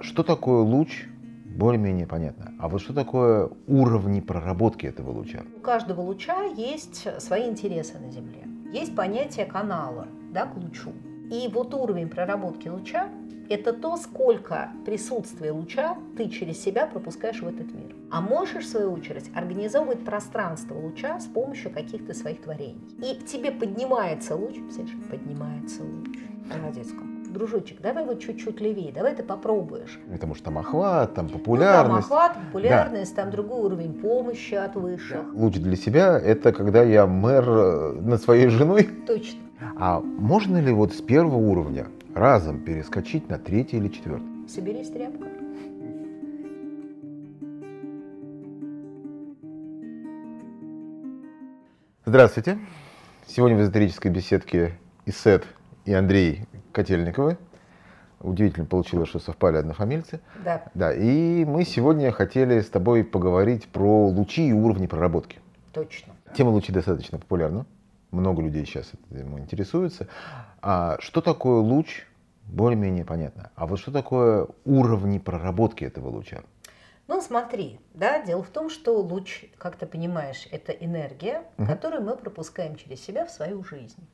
Что такое луч? Более-менее понятно. А вот что такое уровни проработки этого луча? У каждого луча есть свои интересы на Земле. Есть понятие канала да, к лучу. И вот уровень проработки луча – это то, сколько присутствия луча ты через себя пропускаешь в этот мир. А можешь, в свою очередь, организовывать пространство луча с помощью каких-то своих творений. И к тебе поднимается луч, представляешь, поднимается луч. Молодец как дружочек, давай вот чуть-чуть левее, давай ты попробуешь. Потому что там охват, там популярность. Ну, там охват, популярность, да. там другой уровень помощи от высших. Луч для себя – это когда я мэр э, над своей женой. Точно. А можно ли вот с первого уровня разом перескочить на третий или четвертый? Соберись тряпка. Здравствуйте. Сегодня в эзотерической беседке Исет и Андрей Котельниковы. Удивительно получилось, что совпали однофамильцы. Да. Да. И мы сегодня хотели с тобой поговорить про лучи и уровни проработки. Точно. Тема лучи достаточно популярна. Много людей сейчас этим интересуются. А что такое луч? Более-менее понятно. А вот что такое уровни проработки этого луча? Ну, смотри, да, дело в том, что луч, как ты понимаешь, это энергия, угу. которую мы пропускаем через себя в свою жизнь.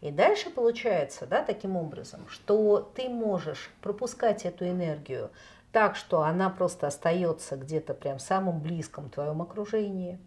И дальше получается, да, таким образом, что ты можешь пропускать эту энергию так, что она просто остается где-то прям в самом близком твоем окружении.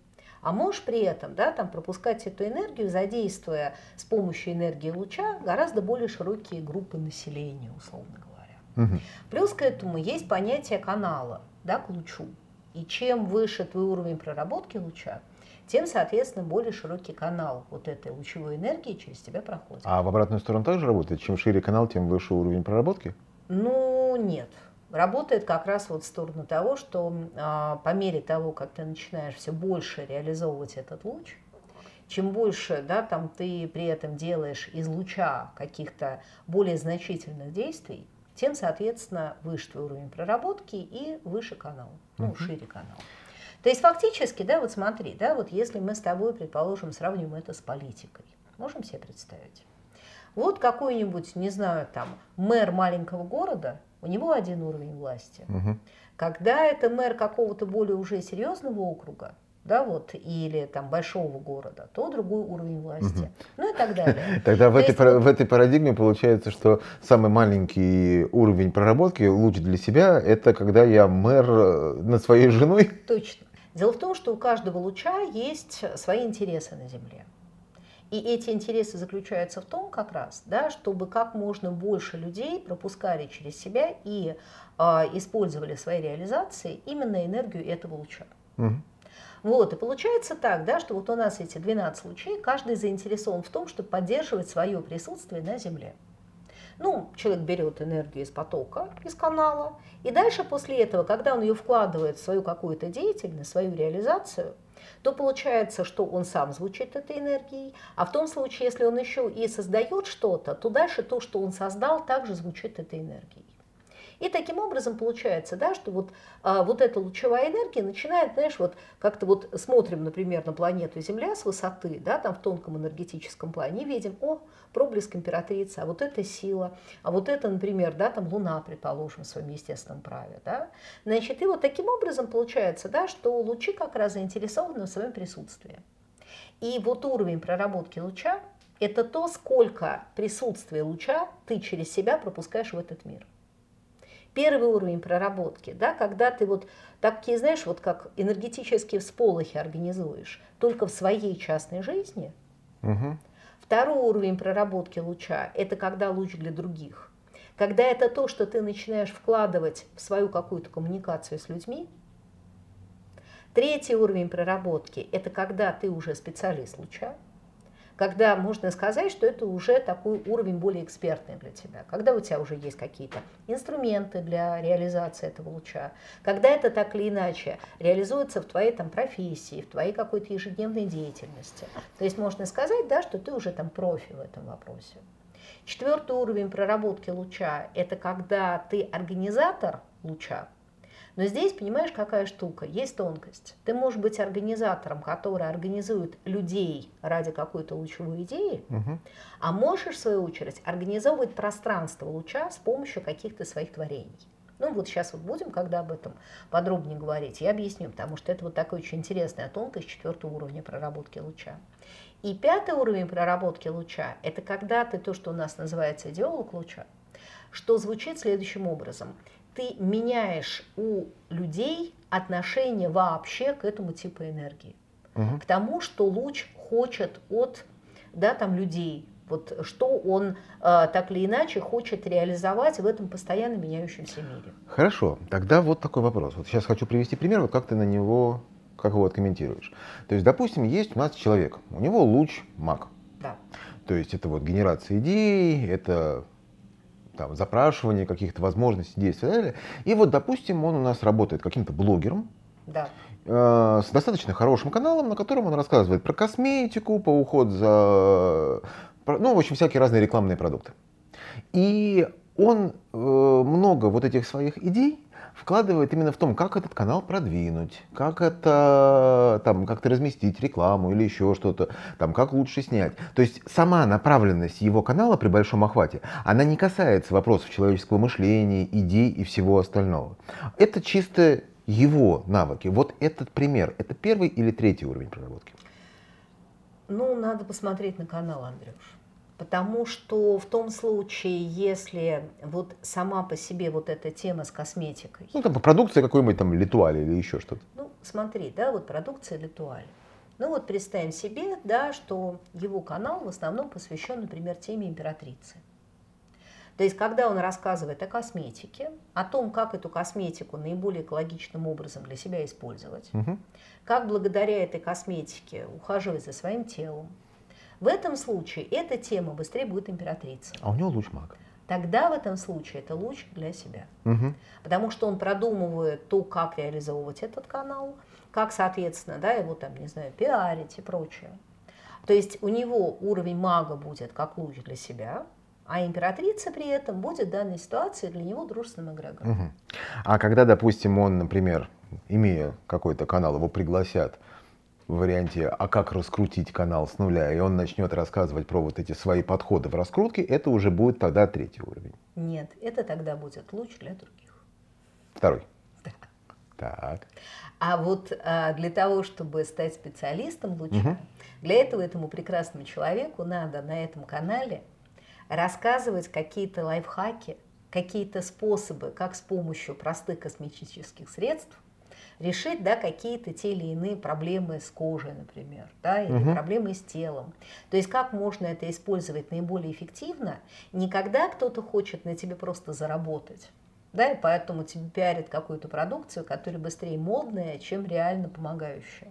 А можешь при этом да, там, пропускать эту энергию, задействуя с помощью энергии луча гораздо более широкие группы населения, условно говоря. Угу. Плюс к этому есть понятие канала да, к лучу. И чем выше твой уровень проработки луча, тем, соответственно, более широкий канал вот этой лучевой энергии через тебя проходит. А в обратную сторону также работает? Чем шире канал, тем выше уровень проработки? Ну, нет. Работает как раз вот в сторону того, что а, по мере того, как ты начинаешь все больше реализовывать этот луч, чем больше да, там, ты при этом делаешь из луча каких-то более значительных действий, тем, соответственно, выше твой уровень проработки и выше канал, ну, uh шире канал. То есть фактически, да, вот смотри, да, вот если мы с тобой, предположим, сравним это с политикой, можем себе представить? Вот какой-нибудь, не знаю, там, мэр маленького города, у него один уровень власти. Угу. Когда это мэр какого-то более уже серьезного округа, да, вот, или там большого города, то другой уровень власти. Угу. Ну и так далее. Тогда в этой, в этой парадигме получается, что самый маленький уровень проработки, луч для себя, это когда я мэр э, над своей женой. Точно. Дело в том, что у каждого луча есть свои интересы на Земле. И эти интересы заключаются в том как раз, да, чтобы как можно больше людей пропускали через себя и э, использовали в своей реализации именно энергию этого луча. Угу. Вот, и получается так, да, что вот у нас эти 12 лучей, каждый заинтересован в том, чтобы поддерживать свое присутствие на Земле. Ну, человек берет энергию из потока, из канала, и дальше после этого, когда он ее вкладывает в свою какую-то деятельность, свою реализацию, то получается, что он сам звучит этой энергией, а в том случае, если он еще и создает что-то, то дальше то, что он создал, также звучит этой энергией. И таким образом получается, да, что вот, а, вот эта лучевая энергия начинает, знаешь, вот как-то вот смотрим, например, на планету Земля с высоты, да, там в тонком энергетическом плане, и видим, о, проблеск императрицы, а вот это сила, а вот это, например, да, там Луна, предположим, в своем естественном праве, да. Значит, и вот таким образом получается, да, что лучи как раз заинтересованы в своем присутствии. И вот уровень проработки луча – это то, сколько присутствия луча ты через себя пропускаешь в этот мир первый уровень проработки, да, когда ты вот такие, знаешь, вот как энергетические всполохи организуешь, только в своей частной жизни. Угу. Второй уровень проработки луча – это когда луч для других. Когда это то, что ты начинаешь вкладывать в свою какую-то коммуникацию с людьми. Третий уровень проработки – это когда ты уже специалист луча когда можно сказать, что это уже такой уровень более экспертный для тебя, когда у тебя уже есть какие-то инструменты для реализации этого луча, когда это так или иначе реализуется в твоей там, профессии, в твоей какой-то ежедневной деятельности. То есть можно сказать, да, что ты уже там профи в этом вопросе. Четвертый уровень проработки луча – это когда ты организатор луча, но здесь, понимаешь, какая штука? Есть тонкость. Ты можешь быть организатором, который организует людей ради какой-то лучевой идеи, угу. а можешь, в свою очередь, организовывать пространство луча с помощью каких-то своих творений. Ну вот сейчас вот будем, когда об этом подробнее говорить, я объясню, потому что это вот такая очень интересная тонкость четвертого уровня проработки луча. И пятый уровень проработки луча – это когда ты то, что у нас называется идеолог луча, что звучит следующим образом. Ты меняешь у людей отношение вообще к этому типу энергии. Угу. К тому, что луч хочет от да, там, людей, вот что он э, так или иначе хочет реализовать в этом постоянно меняющемся мире. Хорошо, тогда вот такой вопрос. Вот сейчас хочу привести пример, вот как ты на него, как его откомментируешь. То есть, допустим, есть у нас человек, у него луч маг. Да. То есть это вот генерация идей, это там, запрашивание каких-то возможностей, действий и так далее. И вот, допустим, он у нас работает каким-то блогером, да. э, с достаточно хорошим каналом, на котором он рассказывает про косметику, по уход за ну, в общем, всякие разные рекламные продукты. И он э, много вот этих своих идей вкладывает именно в том, как этот канал продвинуть, как это там как-то разместить рекламу или еще что-то, там как лучше снять. То есть сама направленность его канала при большом охвате, она не касается вопросов человеческого мышления, идей и всего остального. Это чисто его навыки. Вот этот пример, это первый или третий уровень проработки? Ну, надо посмотреть на канал, Андрюш. Потому что в том случае, если вот сама по себе вот эта тема с косметикой... Ну, там продукция какой-нибудь там Литуаль или еще что-то. Ну, смотри, да, вот продукция Литуаль. Ну вот представим себе, да, что его канал в основном посвящен, например, теме императрицы. То есть, когда он рассказывает о косметике, о том, как эту косметику наиболее экологичным образом для себя использовать, угу. как благодаря этой косметике ухаживать за своим телом, в этом случае эта тема быстрее будет императрицей. А у него луч маг. Тогда в этом случае это луч для себя. Угу. Потому что он продумывает то, как реализовывать этот канал, как, соответственно, да, его там, не знаю, пиарить и прочее. То есть у него уровень мага будет как луч для себя, а императрица при этом будет в данной ситуации для него дружественным эгрегором. Угу. А когда, допустим, он, например, имея какой-то канал, его пригласят в варианте «А как раскрутить канал с нуля?» и он начнет рассказывать про вот эти свои подходы в раскрутке, это уже будет тогда третий уровень. Нет, это тогда будет луч для других. Второй. Да. Так. А вот а, для того, чтобы стать специалистом луча, угу. для этого этому прекрасному человеку надо на этом канале рассказывать какие-то лайфхаки, какие-то способы, как с помощью простых косметических средств решить да, какие-то те или иные проблемы с кожей, например, да, или угу. проблемы с телом. То есть как можно это использовать наиболее эффективно, не когда кто-то хочет на тебе просто заработать, да, и поэтому тебе пиарят какую-то продукцию, которая быстрее модная, чем реально помогающая.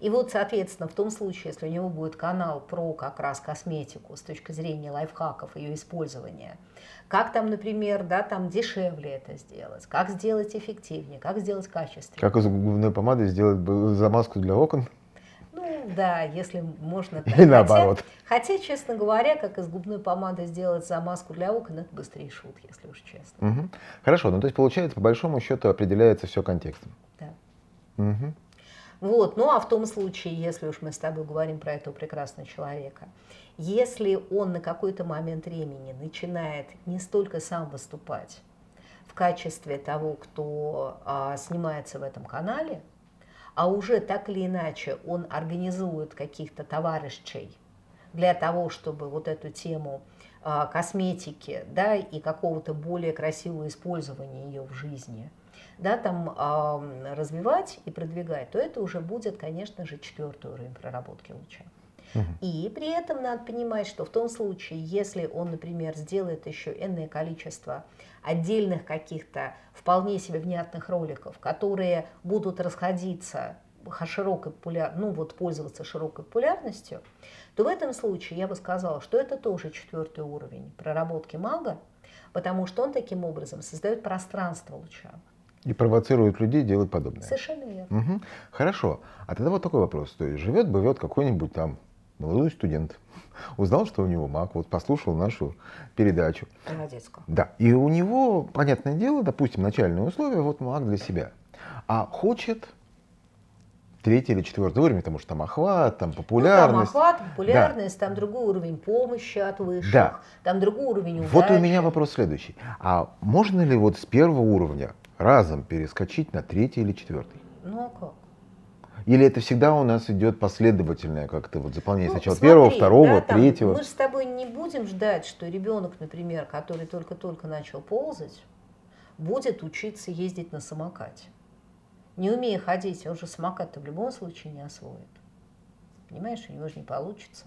И вот, соответственно, в том случае, если у него будет канал про как раз косметику с точки зрения лайфхаков, ее использования, как там, например, да, там дешевле это сделать, как сделать эффективнее, как сделать качественнее. Как из губной помады сделать замазку для окон? Ну да, если можно так. И наоборот. Хотя, хотя, честно говоря, как из губной помады сделать замазку для окон, это быстрее шут, если уж честно. Угу. Хорошо, ну то есть получается, по большому счету определяется все контекстом. Да. Угу. Вот. Ну а в том случае, если уж мы с тобой говорим про этого прекрасного человека, если он на какой-то момент времени начинает не столько сам выступать в качестве того, кто а, снимается в этом канале, а уже так или иначе он организует каких-то товарищей для того, чтобы вот эту тему а, косметики да, и какого-то более красивого использования ее в жизни да, там, а, развивать и продвигать, то это уже будет, конечно же, четвертый уровень проработки луча. И при этом надо понимать, что в том случае, если он, например, сделает еще энное количество отдельных каких-то вполне себе внятных роликов, которые будут расходиться широкой популяр... ну вот пользоваться широкой популярностью, то в этом случае я бы сказала, что это тоже четвертый уровень проработки мага, потому что он таким образом создает пространство луча. И провоцирует людей делать подобное. Совершенно верно. Угу. Хорошо. А тогда вот такой вопрос. То есть живет, бывет какой-нибудь там молодой студент, узнал, что у него маг, вот послушал нашу передачу. Молодецкую. Да, и у него, понятное дело, допустим, начальные условия, вот маг для себя. А хочет третий или четвертый уровень, потому что там охват, там популярность. Ну, там охват, популярность, да. там другой уровень помощи от высших, да. там другой уровень удачи. Вот у меня вопрос следующий. А можно ли вот с первого уровня разом перескочить на третий или четвертый? Ну а как? Или это всегда у нас идет последовательное как-то вот заполнение Ну, сначала смотри, первого, второго, да, там третьего? Мы же с тобой не будем ждать, что ребенок, например, который только-только начал ползать, будет учиться ездить на самокате. Не умея ходить, он же самокат-то в любом случае не освоит. Понимаешь, у него же не получится.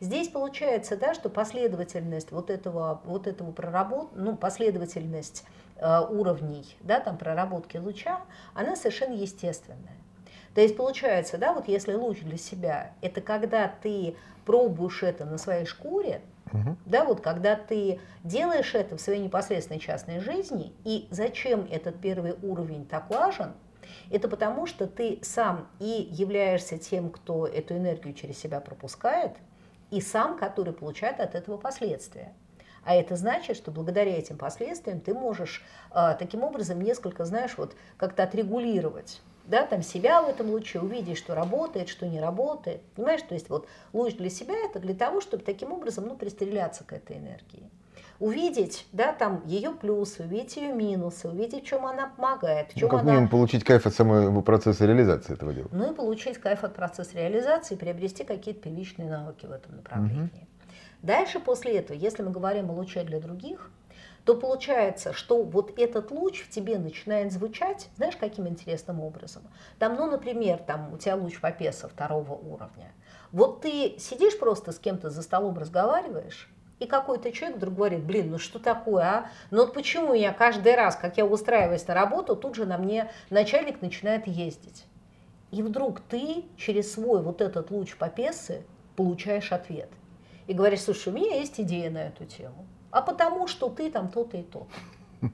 Здесь получается, да, что последовательность вот этого, вот этого проработ, ну, последовательность уровней, да, там проработки луча, она совершенно естественная. То есть получается, да, вот если луч для себя, это когда ты пробуешь это на своей шкуре, Мгм. да, вот когда ты делаешь это в своей непосредственной частной жизни, и зачем этот первый уровень так важен, это потому, что ты сам и являешься тем, кто эту энергию через себя пропускает, и сам, который получает от этого последствия. А это значит, что благодаря этим последствиям ты можешь а, таким образом несколько, знаешь, вот как-то отрегулировать да, там себя в этом луче, увидеть, что работает, что не работает. Понимаешь, то есть вот луч для себя это для того, чтобы таким образом, ну, пристреляться к этой энергии. Увидеть, да, там ее плюсы, увидеть ее минусы, увидеть, в чем она помогает, в Ну, чем как она минимум получить кайф от самого процесса реализации этого дела. ну и получить кайф от процесса реализации, приобрести какие-то первичные навыки в этом направлении. Дальше после этого, если мы говорим о луче для других, то получается, что вот этот луч в тебе начинает звучать, знаешь, каким интересным образом? Там, ну, например, там у тебя луч Папеса второго уровня. Вот ты сидишь просто с кем-то за столом разговариваешь, и какой-то человек вдруг говорит, блин, ну что такое, а? Ну вот почему я каждый раз, как я устраиваюсь на работу, тут же на мне начальник начинает ездить. И вдруг ты через свой вот этот луч Папесы получаешь ответ. И говоришь, слушай, у меня есть идея на эту тему. А потому что ты там то-то и то-то.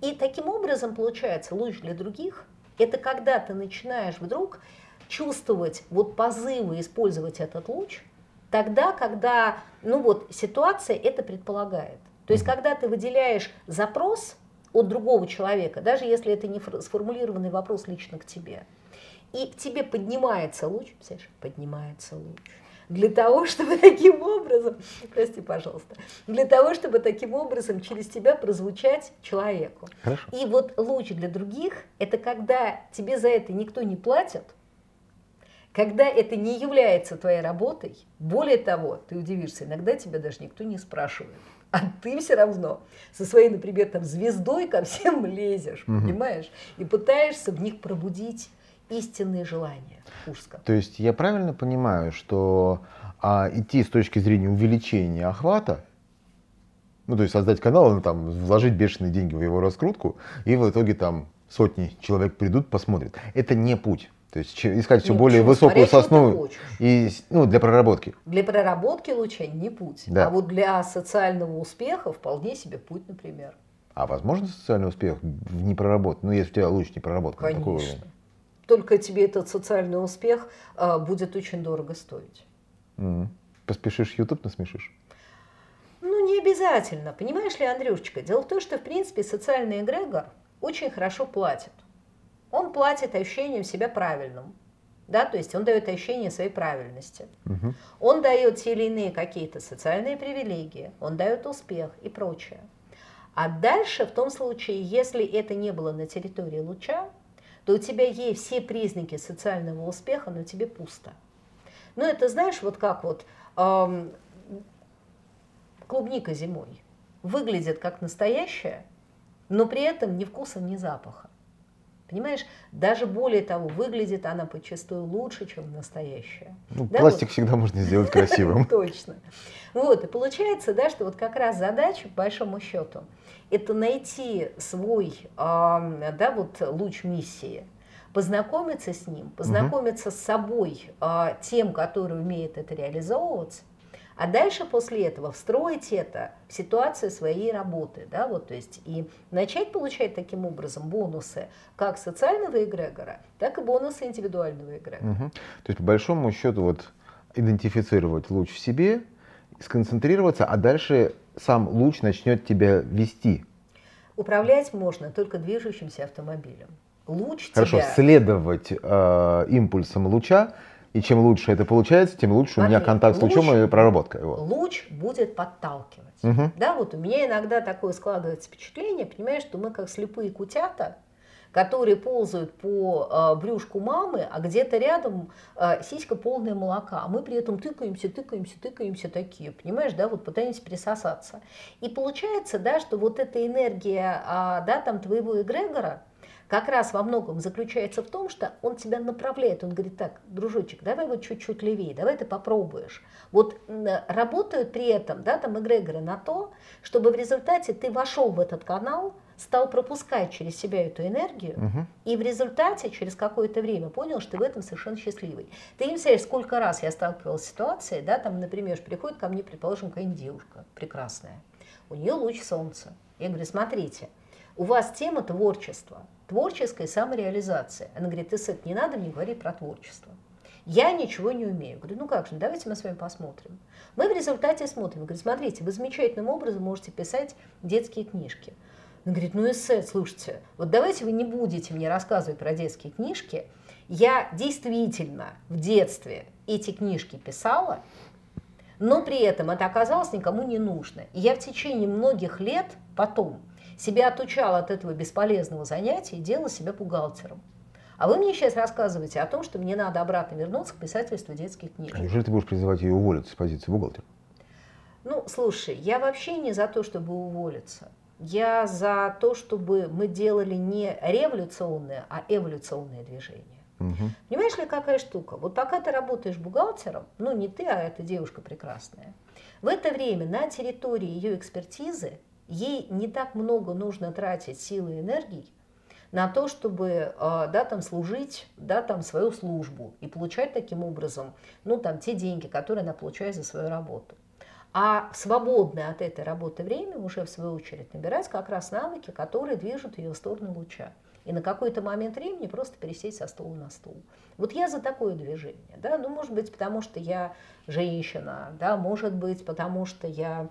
И таким образом получается луч для других – это когда ты начинаешь вдруг чувствовать вот позывы использовать этот луч, тогда, когда ну вот, ситуация это предполагает. То есть, когда ты выделяешь запрос от другого человека, даже если это не фор- сформулированный вопрос лично к тебе, и к тебе поднимается луч, представляешь, поднимается луч, для того, чтобы таким образом, прости, пожалуйста, для того, чтобы таким образом через тебя прозвучать человеку. Хорошо. И вот луч для других – это когда тебе за это никто не платит, когда это не является твоей работой, более того, ты удивишься, иногда тебя даже никто не спрашивает. А ты все равно со своей, например, там, звездой ко всем лезешь, Мгм. понимаешь? И пытаешься в них пробудить истинные желания. Какой. То есть я правильно понимаю, что а, идти с точки зрения увеличения охвата, ну то есть создать канал, ну, там, вложить бешеные деньги в его раскрутку, и в итоге там сотни человек придут, посмотрят. Это не путь. То есть искать все более почему? высокую Смотря, сосну и ну, для проработки. Для проработки луча не путь. Да. А вот для социального успеха вполне себе путь, например. А возможно социальный успех в непроработке? Ну, если у тебя лучше не такой Конечно. уровень. Только тебе этот социальный успех а, будет очень дорого стоить. М. Поспешишь, YouTube насмешишь. Ну, не обязательно. Понимаешь ли, Андрюшечка, дело в том, что, в принципе, социальный эгрегор очень хорошо платит. Он платит ощущением себя правильным. Да, то есть он дает ощущение своей правильности. Мгм. Он дает те или иные какие-то социальные привилегии, он дает успех и прочее. А дальше, в том случае, если это не было на территории луча, то у тебя есть все признаки социального успеха, но тебе пусто. Ну, это знаешь, вот как вот ам, клубника зимой выглядит как настоящая, но при этом ни вкуса, ни запаха. Понимаешь, даже более того, выглядит она подчастую лучше, чем настоящая. Ну, Да, пластик всегда можно сделать красивым. Точно. Вот, и получается, да, что вот как раз задача, по большому счету, это найти свой, да, вот луч миссии, познакомиться с ним, познакомиться с собой, а, тем, который умеет это реализовывать, а дальше после этого встроить это в ситуацию своей работы, да, вот, то есть и начать получать таким образом бонусы как социального эгрегора, так и бонусы индивидуального эгрегора. Мгм. То есть, по большому счету, вот идентифицировать луч в себе, сконцентрироваться, а дальше сам луч начнет тебя вести. Управлять можно только движущимся автомобилем. луч Хорошо, тебя... следовать э, импульсам луча, и чем лучше это получается, тем лучше Смотри, у меня контакт с лучом луч- и проработка его. Луч будет подталкивать. Мгм. Да, вот у меня иногда такое складывается впечатление, понимаешь, что мы как слепые кутята, которые ползают по э, брюшку мамы, а где-то рядом э, сиська полная молока, а мы при этом тыкаемся, тыкаемся, тыкаемся такие, понимаешь, да, вот пытаемся присосаться. И получается, да, что вот эта энергия, а, да, там твоего эгрегора, как раз во многом заключается в том, что он тебя направляет. Он говорит, так, дружочек, давай вот чуть-чуть левее, давай ты попробуешь. Вот работают при этом, да, там эгрегоры на то, чтобы в результате ты вошел в этот канал, стал пропускать через себя эту энергию, Мгм. и в результате через какое-то время понял, что ты в этом совершенно счастливый. Ты не представляешь, сколько раз я сталкивалась с ситуацией, да, там, например, приходит ко мне, предположим, какая-нибудь девушка прекрасная, у нее луч солнца. Я говорю, смотрите, у вас тема творчества, творческая самореализация. Она говорит, ты, Сет, не надо мне говорить про творчество. Я ничего не умею. Говорю, ну как же, давайте мы с вами посмотрим. Мы в результате смотрим. Говорит, смотрите, вы замечательным образом можете писать детские книжки. Она говорит, ну эссе, слушайте, вот давайте вы не будете мне рассказывать про детские книжки. Я действительно в детстве эти книжки писала, но при этом это оказалось никому не нужно. И я в течение многих лет потом себя отучала от этого бесполезного занятия и делала себя бухгалтером. А вы мне сейчас рассказываете о том, что мне надо обратно вернуться к писательству детских А книжек. неужели ты будешь призывать ее уволиться с позиции бухгалтера? Ну, слушай, я вообще не за то, чтобы уволиться. Я за то, чтобы мы делали не революционное, а эволюционное движение. Мгм. Понимаешь ли, какая штука? Вот пока ты работаешь бухгалтером, ну не ты, а эта девушка прекрасная, в это время на территории ее экспертизы ей не так много нужно тратить силы и энергии на то, чтобы э, да, там, служить да, там, свою службу и получать таким образом ну, там, те деньги, которые она получает за свою работу. А в свободное от этой работы время уже в свою очередь набирать как раз навыки, которые движут ее в сторону луча. И на какой-то момент времени просто пересесть со стула на стул. Вот я за такое движение. Да? Ну, может быть, потому что я женщина, да? может быть, потому что я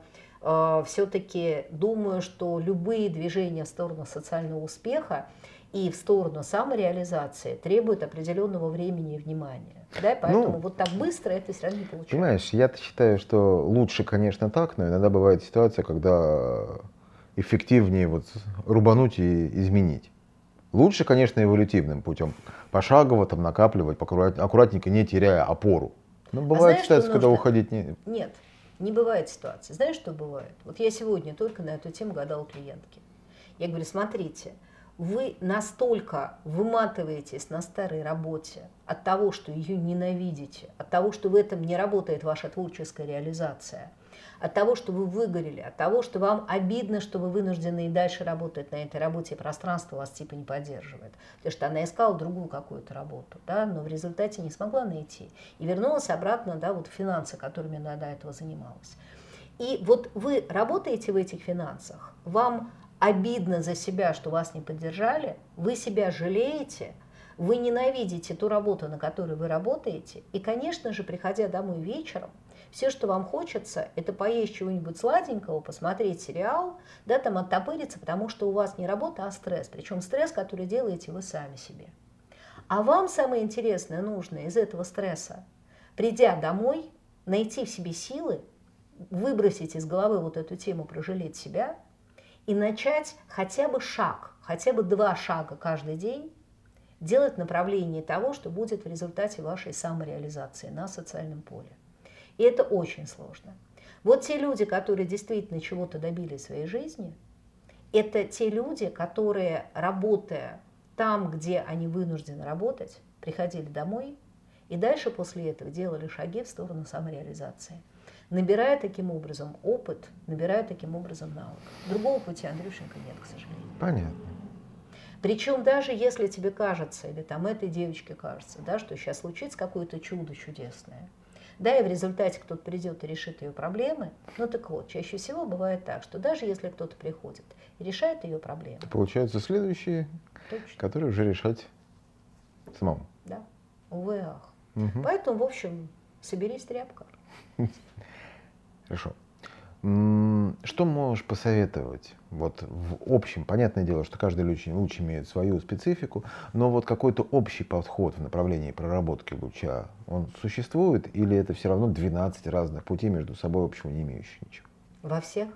все-таки думаю, что любые движения в сторону социального успеха и в сторону самореализации требуют определенного времени и внимания. Да? Поэтому Ну, вот так быстро это все равно не получается. Понимаешь, я считаю, что лучше, конечно, так, но иногда бывает ситуация, когда эффективнее вот рубануть и изменить. Лучше, конечно, эволютивным путем. Пошагово там накапливать, аккуратненько, не теряя опору. Но бывает знаешь, что ситуация, когда нужно? уходить не... Нет, не бывает ситуации. Знаешь, что бывает? Вот я сегодня только на эту тему гадала клиентке. Я говорю, смотрите, вы настолько выматываетесь на старой работе от того, что ее ненавидите, от того, что в этом не работает ваша творческая реализация, от того, что вы выгорели, от того, что вам обидно, что вы вынуждены и дальше работать на этой работе, и пространство вас типа не поддерживает. Потому что она искала другую какую-то работу, да, но в результате не смогла найти. И вернулась обратно да, вот в финансы, которыми она до этого занималась. И вот вы работаете в этих финансах, вам обидно за себя, что вас не поддержали, вы себя жалеете, вы ненавидите ту работу, на которой вы работаете, и, конечно же, приходя домой вечером, все, что вам хочется, это поесть чего-нибудь сладенького, посмотреть сериал, да, там оттопыриться, потому что у вас не работа, а стресс. Причем стресс, который делаете вы сами себе. А вам самое интересное нужно из этого стресса, придя домой, найти в себе силы, выбросить из головы вот эту тему прожалеть себя и начать хотя бы шаг, хотя бы два шага каждый день делать в направлении того, что будет в результате вашей самореализации на социальном поле. И это очень сложно. Вот те люди, которые действительно чего-то добились в своей жизни, это те люди, которые, работая там, где они вынуждены работать, приходили домой и дальше после этого делали шаги в сторону самореализации. Набирая таким образом опыт, набирая таким образом навык. Другого пути, Андрюшенька, нет, к сожалению. Понятно. Причем даже если тебе кажется, или там этой девочке кажется, да, что сейчас случится какое-то чудо чудесное, да, и в результате кто-то придет и решит ее проблемы, ну так вот, чаще всего бывает так, что даже если кто-то приходит и решает ее проблемы, Получаются следующие, точно, которые уже решать самому. да, увы, ах. Мгм. Поэтому, в общем, соберись тряпка. Хорошо. Что можешь посоветовать? Вот в общем, понятное дело, что каждый луч, луч имеет свою специфику, но вот какой-то общий подход в направлении проработки луча, он существует или это все равно 12 разных путей между собой общего не имеющих ничего? Во всех?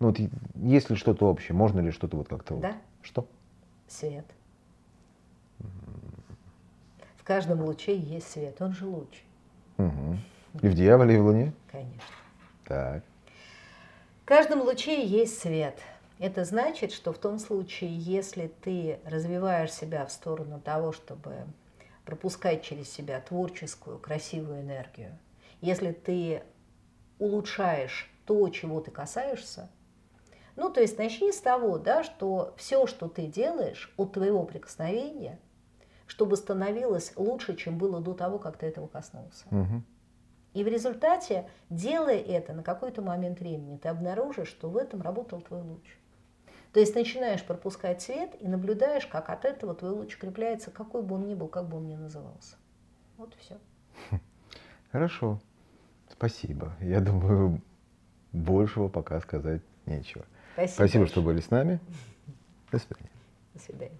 Ну вот есть ли что-то общее, можно ли что-то вот как-то... Да. Вот, что? Свет. В каждом луче есть свет, он же луч. Угу. И в дьяволе, и в луне? Конечно. Так. В каждом луче есть свет. Это значит, что в том случае, если ты развиваешь себя в сторону того, чтобы пропускать через себя творческую, красивую энергию, если ты улучшаешь то, чего ты касаешься, ну, то есть начни с того, да, что все, что ты делаешь от твоего прикосновения, чтобы становилось лучше, чем было до того, как ты этого коснулся. Угу. И в результате, делая это на какой-то момент времени, ты обнаружишь, что в этом работал твой луч. То есть начинаешь пропускать свет и наблюдаешь, как от этого твой луч крепляется, какой бы он ни был, как бы он ни назывался. Вот и все. Хорошо. Спасибо. Я думаю, большего пока сказать нечего. Спасибо, Спасибо что были с нами. До свидания. До свидания.